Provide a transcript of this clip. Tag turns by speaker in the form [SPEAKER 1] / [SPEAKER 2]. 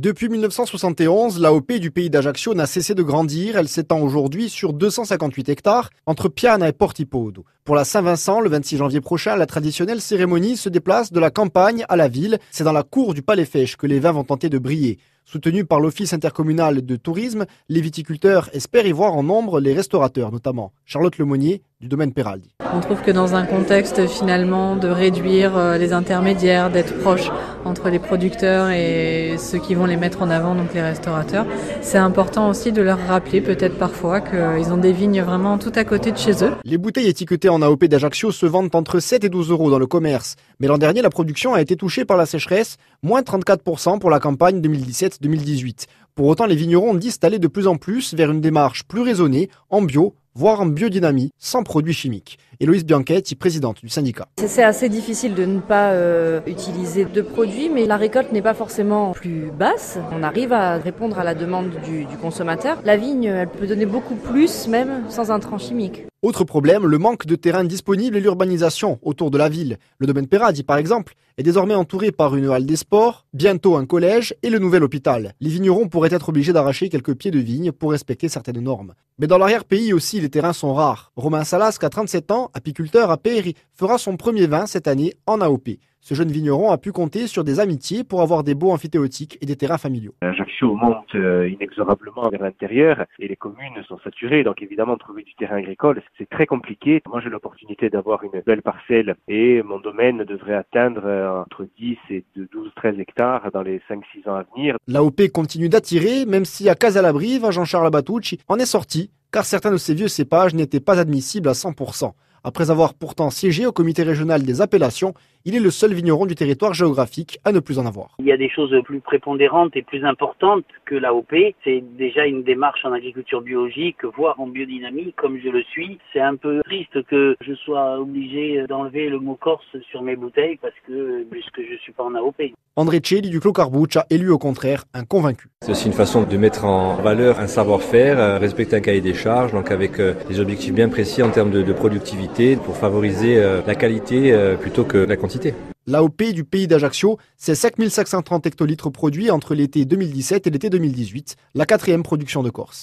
[SPEAKER 1] Depuis 1971, l'AOP du pays d'Ajaccio n'a cessé de grandir. Elle s'étend aujourd'hui sur 258 hectares entre Piana et Portipodo. Pour la Saint-Vincent, le 26 janvier prochain, la traditionnelle cérémonie se déplace de la campagne à la ville. C'est dans la cour du Palais Fèche que les vins vont tenter de briller. Soutenus par l'Office intercommunal de tourisme, les viticulteurs espèrent y voir en nombre les restaurateurs, notamment Charlotte Lemonnier du domaine Peraldi.
[SPEAKER 2] On trouve que dans un contexte finalement de réduire euh, les intermédiaires, d'être proche entre les producteurs et ceux qui vont les mettre en avant, donc les restaurateurs, c'est important aussi de leur rappeler peut-être parfois qu'ils ont des vignes vraiment tout à côté de chez eux.
[SPEAKER 1] Les bouteilles étiquetées en AOP d'Ajaccio se vendent entre 7 et 12 euros dans le commerce. Mais l'an dernier, la production a été touchée par la sécheresse, moins 34% pour la campagne 2017-2018. Pour autant, les vignerons disent aller de plus en plus vers une démarche plus raisonnée, en bio, voire en biodynamie, sans produits chimiques. Héloïse Bianchetti, présidente du syndicat.
[SPEAKER 2] C'est assez difficile de ne pas euh, utiliser de produits, mais la récolte n'est pas forcément plus basse. On arrive à répondre à la demande du, consommateur. La vigne, elle peut donner beaucoup plus, même sans intrants chimiques.
[SPEAKER 1] Autre problème, le manque de terrain disponible et l'urbanisation autour de la ville. Le domaine Perradi, par exemple, est désormais entouré par une halle des sports, bientôt un collège et le nouvel hôpital. Les vignerons pourraient être obligés d'arracher quelques pieds de vigne pour respecter certaines normes. Mais dans l'arrière-pays aussi, les terrains sont rares. Romain Salasque, à 37 ans, apiculteur à Péry, fera son premier vin cette année en AOP. Ce jeune vigneron a pu compter sur des amitiés pour avoir des beaux amphithéotiques et des terrains familiaux.
[SPEAKER 3] Ajaccio monte euh, inexorablement vers l'intérieur et les communes sont saturées, donc évidemment trouver du terrain agricole c'est très compliqué. Moi j'ai l'opportunité d'avoir une belle parcelle et mon domaine devrait atteindre euh, entre 10 et 12-13 hectares dans les 5-6 ans à venir.
[SPEAKER 1] L'AOP continue d'attirer, même si à Casalabrive, Jean-Charles Batucci en est sorti, car certains de ces vieux cépages n'étaient pas admissibles à 100%. Après avoir pourtant siégé au comité régional des appellations, il est le seul vigneron du territoire géographique à ne plus en avoir.
[SPEAKER 4] Il y a des choses plus prépondérantes et plus importantes que l'AOP. C'est déjà une démarche en agriculture biologique, voire en biodynamie, comme je le suis. C'est un peu triste que je sois obligé d'enlever le mot corse sur mes bouteilles parce que, puisque je suis pas en AOP.
[SPEAKER 1] André Celli du Clos Carbouche a élu au contraire un convaincu.
[SPEAKER 5] C'est aussi une façon de mettre en valeur un savoir-faire, euh, respecter un cahier des charges, donc avec euh, des objectifs bien précis en termes de, de productivité pour favoriser euh, la qualité plutôt que la
[SPEAKER 1] L'AOP du pays d'Ajaccio, c'est 5530 hectolitres produits entre l'été 2017 et l'été 2018, la quatrième production de Corse.